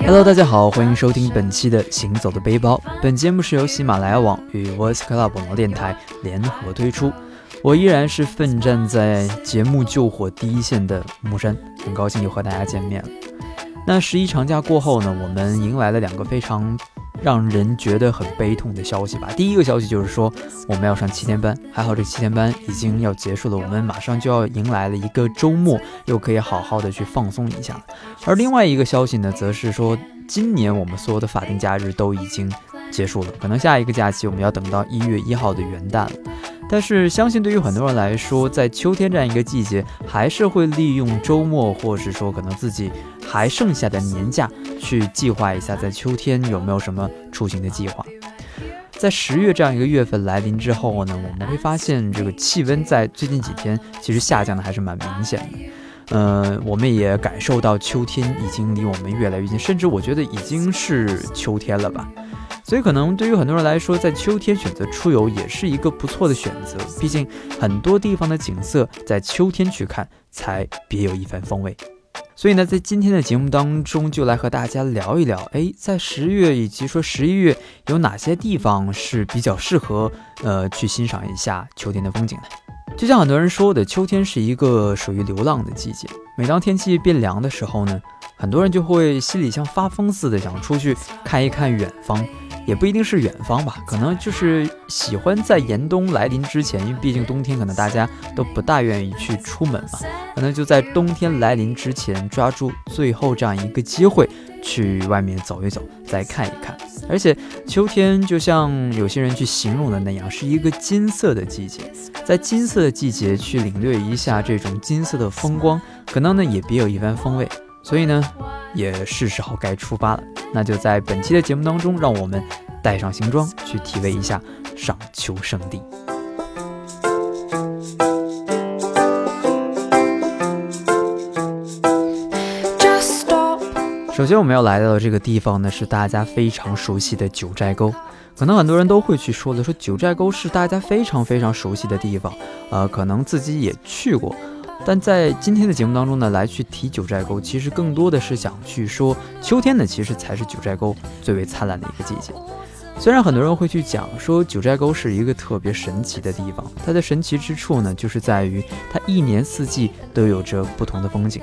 Hello，大家好，欢迎收听本期的《行走的背包》。本节目是由喜马拉雅网与 Voice Club 网络电台联合推出。我依然是奋战在节目救火第一线的木山，很高兴又和大家见面了。那十一长假过后呢，我们迎来了两个非常。让人觉得很悲痛的消息吧。第一个消息就是说我们要上七天班，还好这七天班已经要结束了，我们马上就要迎来了一个周末，又可以好好的去放松一下。而另外一个消息呢，则是说今年我们所有的法定假日都已经结束了，可能下一个假期我们要等到一月一号的元旦。但是相信对于很多人来说，在秋天这样一个季节，还是会利用周末，或是说可能自己还剩下的年假，去计划一下在秋天有没有什么出行的计划。在十月这样一个月份来临之后呢，我们会发现这个气温在最近几天其实下降的还是蛮明显的。呃，我们也感受到秋天已经离我们越来越近，甚至我觉得已经是秋天了吧。所以，可能对于很多人来说，在秋天选择出游也是一个不错的选择。毕竟，很多地方的景色在秋天去看才别有一番风味。所以呢，在今天的节目当中，就来和大家聊一聊，哎，在十月以及说十一月有哪些地方是比较适合呃去欣赏一下秋天的风景呢。就像很多人说的，秋天是一个属于流浪的季节。每当天气变凉的时候呢，很多人就会心里像发疯似的，想出去看一看远方。也不一定是远方吧，可能就是喜欢在严冬来临之前，因为毕竟冬天可能大家都不大愿意去出门嘛，可能就在冬天来临之前抓住最后这样一个机会去外面走一走，再看一看。而且秋天就像有些人去形容的那样，是一个金色的季节，在金色的季节去领略一下这种金色的风光，可能呢也别有一番风味。所以呢，也是时候该出发了。那就在本期的节目当中，让我们带上行装，去体味一下赏秋圣地。首先，我们要来到的这个地方呢，是大家非常熟悉的九寨沟。可能很多人都会去说的，说九寨沟是大家非常非常熟悉的地方，呃，可能自己也去过。但在今天的节目当中呢，来去提九寨沟，其实更多的是想去说，秋天呢，其实才是九寨沟最为灿烂的一个季节。虽然很多人会去讲说九寨沟是一个特别神奇的地方，它的神奇之处呢，就是在于它一年四季都有着不同的风景。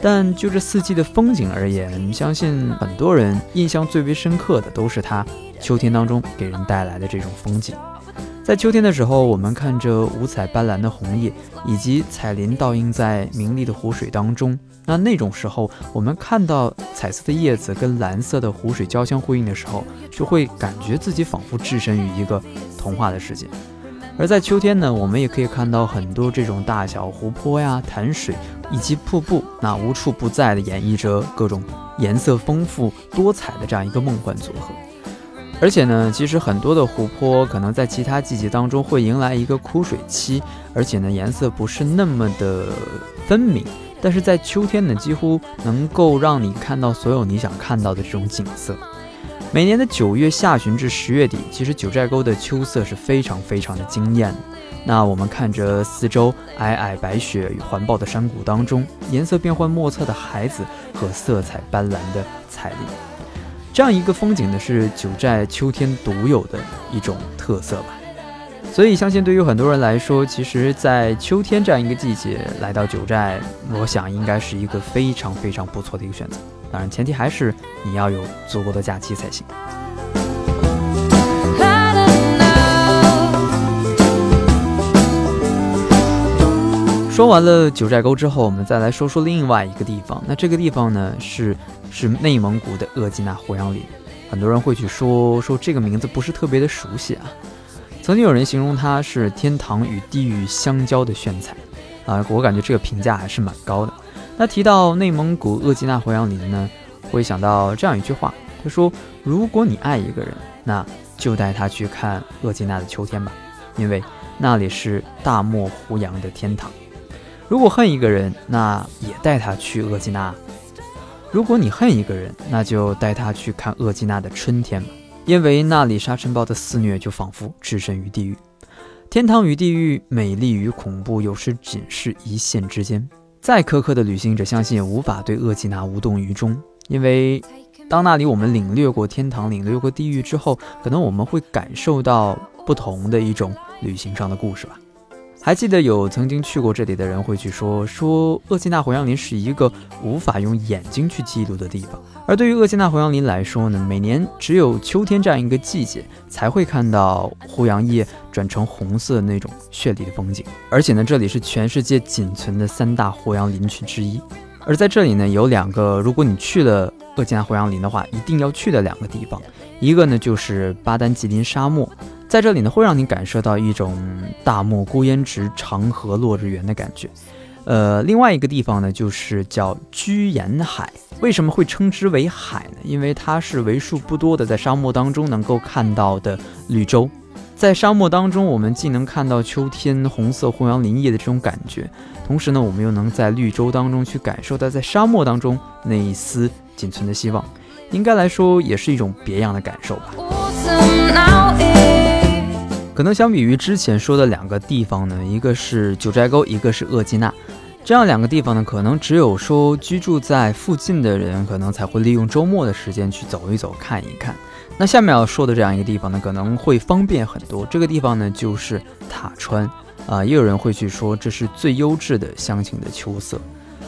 但就这四季的风景而言，相信很多人印象最为深刻的都是它秋天当中给人带来的这种风景。在秋天的时候，我们看着五彩斑斓的红叶，以及彩鳞倒映在明丽的湖水当中。那那种时候，我们看到彩色的叶子跟蓝色的湖水交相辉映的时候，就会感觉自己仿佛置身于一个童话的世界。而在秋天呢，我们也可以看到很多这种大小湖泊呀、潭水以及瀑布，那无处不在的演绎着各种颜色丰富多彩的这样一个梦幻组合。而且呢，其实很多的湖泊可能在其他季节当中会迎来一个枯水期，而且呢颜色不是那么的分明。但是在秋天呢，几乎能够让你看到所有你想看到的这种景色。每年的九月下旬至十月底，其实九寨沟的秋色是非常非常的惊艳。那我们看着四周皑皑白雪与环抱的山谷当中，颜色变幻莫测的海子和色彩斑斓的彩鳞。这样一个风景呢，是九寨秋天独有的一种特色吧。所以，相信对于很多人来说，其实，在秋天这样一个季节来到九寨，我想应该是一个非常非常不错的一个选择。当然，前提还是你要有足够的假期才行。说完了九寨沟之后，我们再来说说另外一个地方。那这个地方呢，是是内蒙古的额济纳胡杨林。很多人会去说说这个名字不是特别的熟悉啊。曾经有人形容它是天堂与地狱相交的炫彩啊，我感觉这个评价还是蛮高的。那提到内蒙古额济纳胡杨林呢，会想到这样一句话，他说：“如果你爱一个人，那就带他去看额济纳的秋天吧，因为那里是大漠胡杨的天堂。”如果恨一个人，那也带他去额济纳。如果你恨一个人，那就带他去看额济纳的春天吧，因为那里沙尘暴的肆虐就仿佛置身于地狱。天堂与地狱，美丽与恐怖，有时仅是一线之间。再苛刻的旅行者，相信也无法对额济纳无动于衷。因为当那里我们领略过天堂、领略过地狱之后，可能我们会感受到不同的一种旅行上的故事吧。还记得有曾经去过这里的人会去说，说厄济纳红杨林是一个无法用眼睛去记录的地方。而对于厄济纳红杨林来说呢，每年只有秋天这样一个季节才会看到胡杨叶转成红色的那种绚丽的风景。而且呢，这里是全世界仅存的三大胡杨林区之一。而在这里呢，有两个，如果你去了厄济纳胡杨林的话，一定要去的两个地方，一个呢就是巴丹吉林沙漠。在这里呢，会让你感受到一种大漠孤烟直，长河落日圆的感觉。呃，另外一个地方呢，就是叫居延海。为什么会称之为海呢？因为它是为数不多的在沙漠当中能够看到的绿洲。在沙漠当中，我们既能看到秋天红色红杨林叶的这种感觉，同时呢，我们又能在绿洲当中去感受到在沙漠当中那一丝仅存的希望。应该来说，也是一种别样的感受吧。可能相比于之前说的两个地方呢，一个是九寨沟，一个是厄济纳，这样两个地方呢，可能只有说居住在附近的人，可能才会利用周末的时间去走一走、看一看。那下面要说的这样一个地方呢，可能会方便很多。这个地方呢，就是塔川啊，也有人会去说这是最优质的乡情的秋色。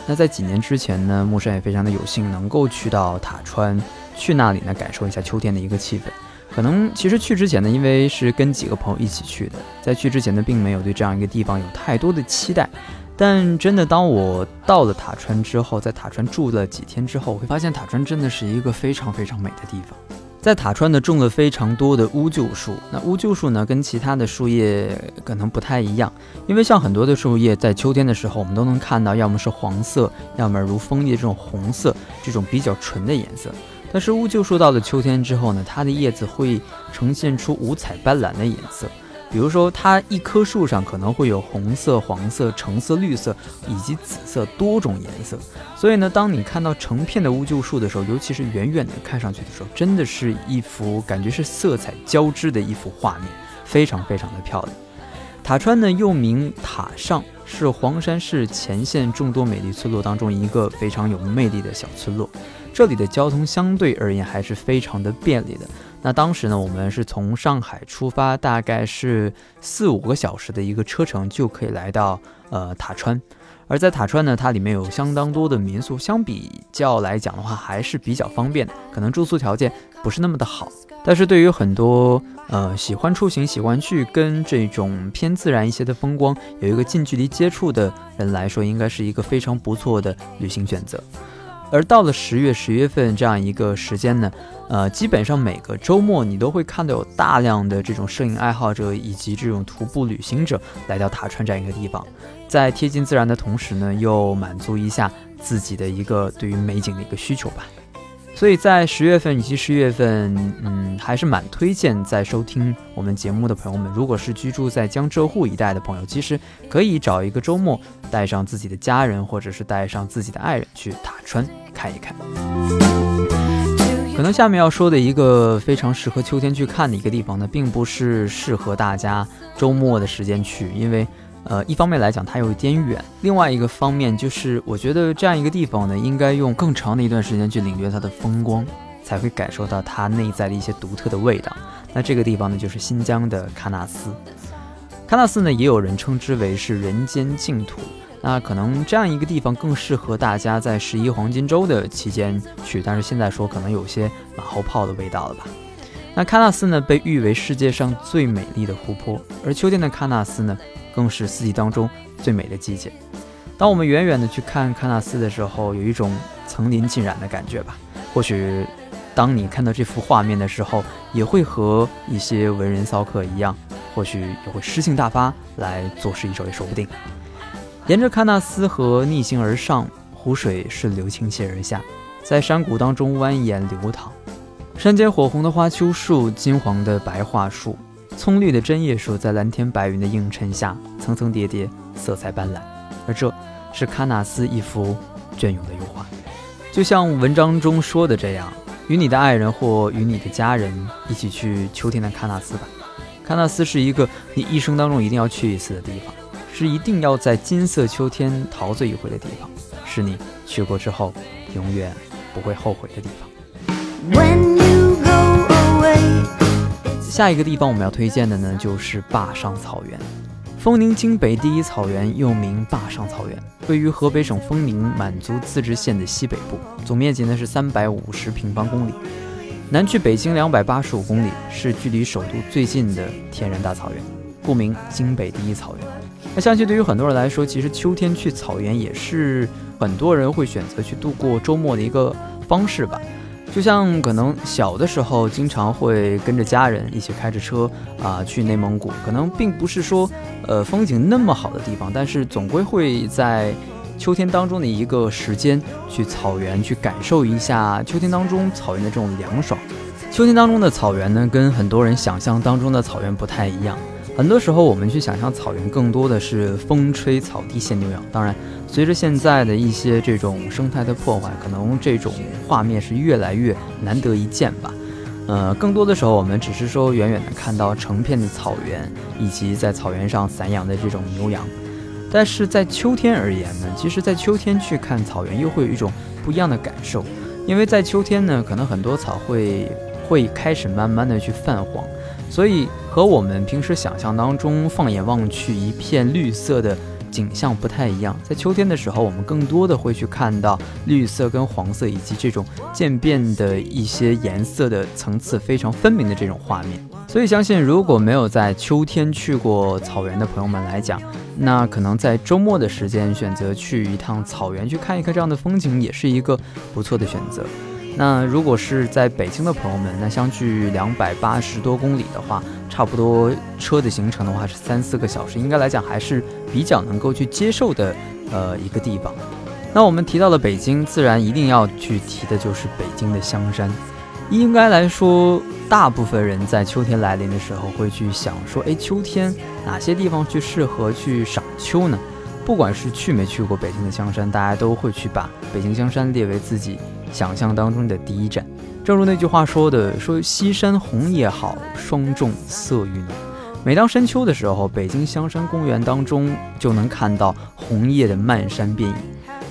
那在几年之前呢，木山也非常的有幸能够去到塔川，去那里呢，感受一下秋天的一个气氛。可能其实去之前呢，因为是跟几个朋友一起去的，在去之前呢，并没有对这样一个地方有太多的期待。但真的，当我到了塔川之后，在塔川住了几天之后，会发现塔川真的是一个非常非常美的地方。在塔川呢，种了非常多的乌桕树。那乌桕树呢，跟其他的树叶可能不太一样，因为像很多的树叶，在秋天的时候，我们都能看到，要么是黄色，要么如枫叶这种红色，这种比较纯的颜色。但是乌桕树到了秋天之后呢，它的叶子会呈现出五彩斑斓的颜色。比如说，它一棵树上可能会有红色、黄色、橙色、绿色以及紫色多种颜色。所以呢，当你看到成片的乌桕树的时候，尤其是远远的看上去的时候，真的是一幅感觉是色彩交织的一幅画面，非常非常的漂亮。塔川呢，又名塔上，是黄山市前线众多美丽村落当中一个非常有魅力的小村落。这里的交通相对而言还是非常的便利的。那当时呢，我们是从上海出发，大概是四五个小时的一个车程就可以来到呃塔川。而在塔川呢，它里面有相当多的民宿，相比较来讲的话还是比较方便的。可能住宿条件不是那么的好，但是对于很多呃喜欢出行、喜欢去跟这种偏自然一些的风光有一个近距离接触的人来说，应该是一个非常不错的旅行选择。而到了十月、十月份这样一个时间呢，呃，基本上每个周末你都会看到有大量的这种摄影爱好者以及这种徒步旅行者来到塔川这样一个地方，在贴近自然的同时呢，又满足一下自己的一个对于美景的一个需求吧。所以在十月份以及十一月份，嗯，还是蛮推荐在收听我们节目的朋友们，如果是居住在江浙沪一带的朋友，其实可以找一个周末，带上自己的家人，或者是带上自己的爱人去塔川看一看。可能下面要说的一个非常适合秋天去看的一个地方呢，并不是适合大家周末的时间去，因为。呃，一方面来讲它有一点远，另外一个方面就是我觉得这样一个地方呢，应该用更长的一段时间去领略它的风光，才会感受到它内在的一些独特的味道。那这个地方呢，就是新疆的喀纳斯。喀纳斯呢，也有人称之为是人间净土。那可能这样一个地方更适合大家在十一黄金周的期间去，但是现在说可能有些马后炮的味道了吧。那喀纳斯呢，被誉为世界上最美丽的湖泊，而秋天的喀纳斯呢。更是四季当中最美的季节。当我们远远的去看喀纳斯的时候，有一种层林尽染的感觉吧。或许，当你看到这幅画面的时候，也会和一些文人骚客一样，或许也会诗兴大发来作诗一首也说不定。沿着喀纳斯河逆行而上，湖水顺流倾泻而下，在山谷当中蜿蜒流淌。山间火红的花秋树，金黄的白桦树。葱绿的针叶树在蓝天白云的映衬下层层叠叠，色彩斑斓。而这是喀纳斯一幅隽永的油画，就像文章中说的这样：与你的爱人或与你的家人一起去秋天的喀纳斯吧。喀纳斯是一个你一生当中一定要去一次的地方，是一定要在金色秋天陶醉一回的地方，是你去过之后永远不会后悔的地方。下一个地方我们要推荐的呢，就是坝上草原。丰宁京北第一草原又名坝上草原，位于河北省丰宁满族自治县的西北部，总面积呢是三百五十平方公里，南距北京两百八十五公里，是距离首都最近的天然大草原，故名京北第一草原。那相信对于很多人来说，其实秋天去草原也是很多人会选择去度过周末的一个方式吧。就像可能小的时候经常会跟着家人一起开着车啊去内蒙古，可能并不是说呃风景那么好的地方，但是总归会在秋天当中的一个时间去草原去感受一下秋天当中草原的这种凉爽。秋天当中的草原呢，跟很多人想象当中的草原不太一样。很多时候我们去想象草原，更多的是风吹草低见牛羊。当然。随着现在的一些这种生态的破坏，可能这种画面是越来越难得一见吧。呃，更多的时候，我们只是说远远的看到成片的草原，以及在草原上散养的这种牛羊。但是在秋天而言呢，其实，在秋天去看草原，又会有一种不一样的感受。因为在秋天呢，可能很多草会会开始慢慢的去泛黄，所以和我们平时想象当中，放眼望去一片绿色的。景象不太一样，在秋天的时候，我们更多的会去看到绿色跟黄色以及这种渐变的一些颜色的层次非常分明的这种画面。所以，相信如果没有在秋天去过草原的朋友们来讲，那可能在周末的时间选择去一趟草原去看一看这样的风景，也是一个不错的选择。那如果是在北京的朋友们，那相距两百八十多公里的话，差不多车的行程的话是三四个小时，应该来讲还是比较能够去接受的，呃，一个地方。那我们提到了北京，自然一定要去提的就是北京的香山。应该来说，大部分人在秋天来临的时候会去想说，哎，秋天哪些地方去适合去赏秋呢？不管是去没去过北京的香山，大家都会去把北京香山列为自己。想象当中的第一站，正如那句话说的：“说西山红叶好，霜重色愈浓。”每当深秋的时候，北京香山公园当中就能看到红叶的漫山遍野，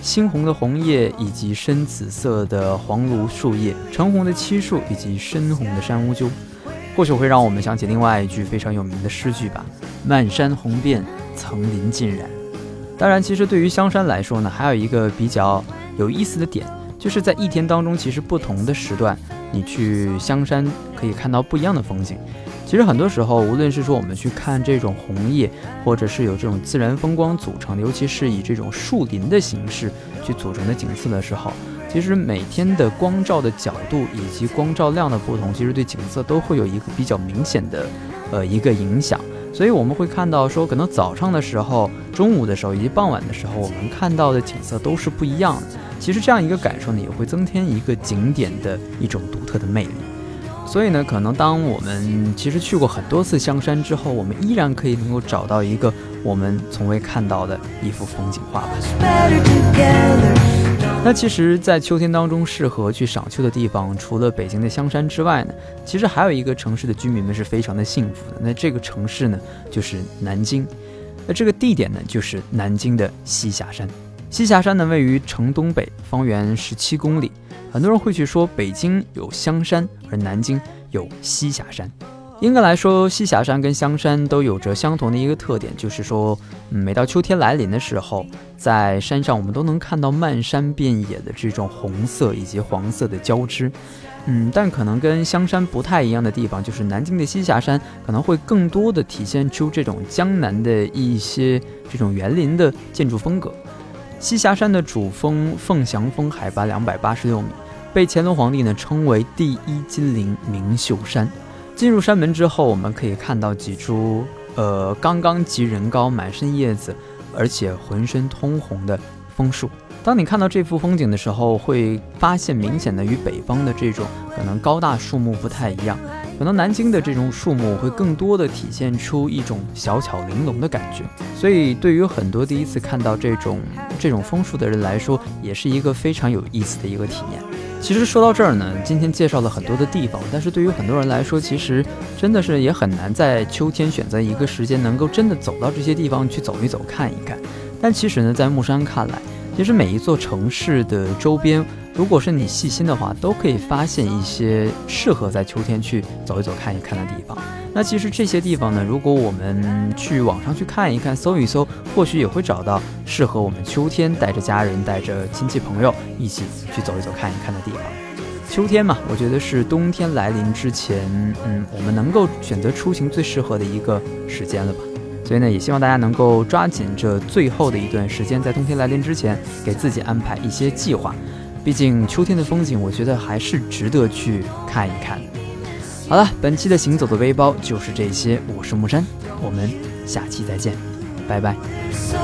猩红的红叶以及深紫色的黄芦树叶，橙红的漆树以及深红的山乌桕，或许会让我们想起另外一句非常有名的诗句吧：“漫山红遍，层林尽染。”当然，其实对于香山来说呢，还有一个比较有意思的点。就是在一天当中，其实不同的时段，你去香山可以看到不一样的风景。其实很多时候，无论是说我们去看这种红叶，或者是有这种自然风光组成的，尤其是以这种树林的形式去组成的景色的时候，其实每天的光照的角度以及光照量的不同，其实对景色都会有一个比较明显的呃一个影响。所以我们会看到说，可能早上的时候、中午的时候以及傍晚的时候，我们看到的景色都是不一样的。其实这样一个感受呢，也会增添一个景点的一种独特的魅力。所以呢，可能当我们其实去过很多次香山之后，我们依然可以能够找到一个我们从未看到的一幅风景画吧。那其实，在秋天当中适合去赏秋的地方，除了北京的香山之外呢，其实还有一个城市的居民们是非常的幸福的。那这个城市呢，就是南京。那这个地点呢，就是南京的栖霞山。栖霞山呢，位于城东北，方圆十七公里。很多人会去说，北京有香山，而南京有栖霞山。应该来说，栖霞山跟香山都有着相同的一个特点，就是说，每到秋天来临的时候，在山上我们都能看到漫山遍野的这种红色以及黄色的交织。嗯，但可能跟香山不太一样的地方，就是南京的栖霞山可能会更多的体现出这种江南的一些这种园林的建筑风格。栖霞山的主峰凤翔峰海拔两百八十六米，被乾隆皇帝呢称为第一金陵明秀山。进入山门之后，我们可以看到几株呃刚刚及人高、满身叶子，而且浑身通红的枫树。当你看到这幅风景的时候，会发现明显的与北方的这种可能高大树木不太一样。可能南京的这种树木会更多的体现出一种小巧玲珑的感觉，所以对于很多第一次看到这种这种枫树的人来说，也是一个非常有意思的一个体验。其实说到这儿呢，今天介绍了很多的地方，但是对于很多人来说，其实真的是也很难在秋天选择一个时间能够真的走到这些地方去走一走、看一看。但其实呢，在木山看来，其实每一座城市的周边。如果是你细心的话，都可以发现一些适合在秋天去走一走、看一看的地方。那其实这些地方呢，如果我们去网上去看一看、搜一搜，或许也会找到适合我们秋天带着家人、带着亲戚朋友一起去走一走、看一看的地方。秋天嘛，我觉得是冬天来临之前，嗯，我们能够选择出行最适合的一个时间了吧。所以呢，也希望大家能够抓紧这最后的一段时间，在冬天来临之前，给自己安排一些计划。毕竟秋天的风景，我觉得还是值得去看一看。好了，本期的行走的背包就是这些，我是木山，我们下期再见，拜拜。So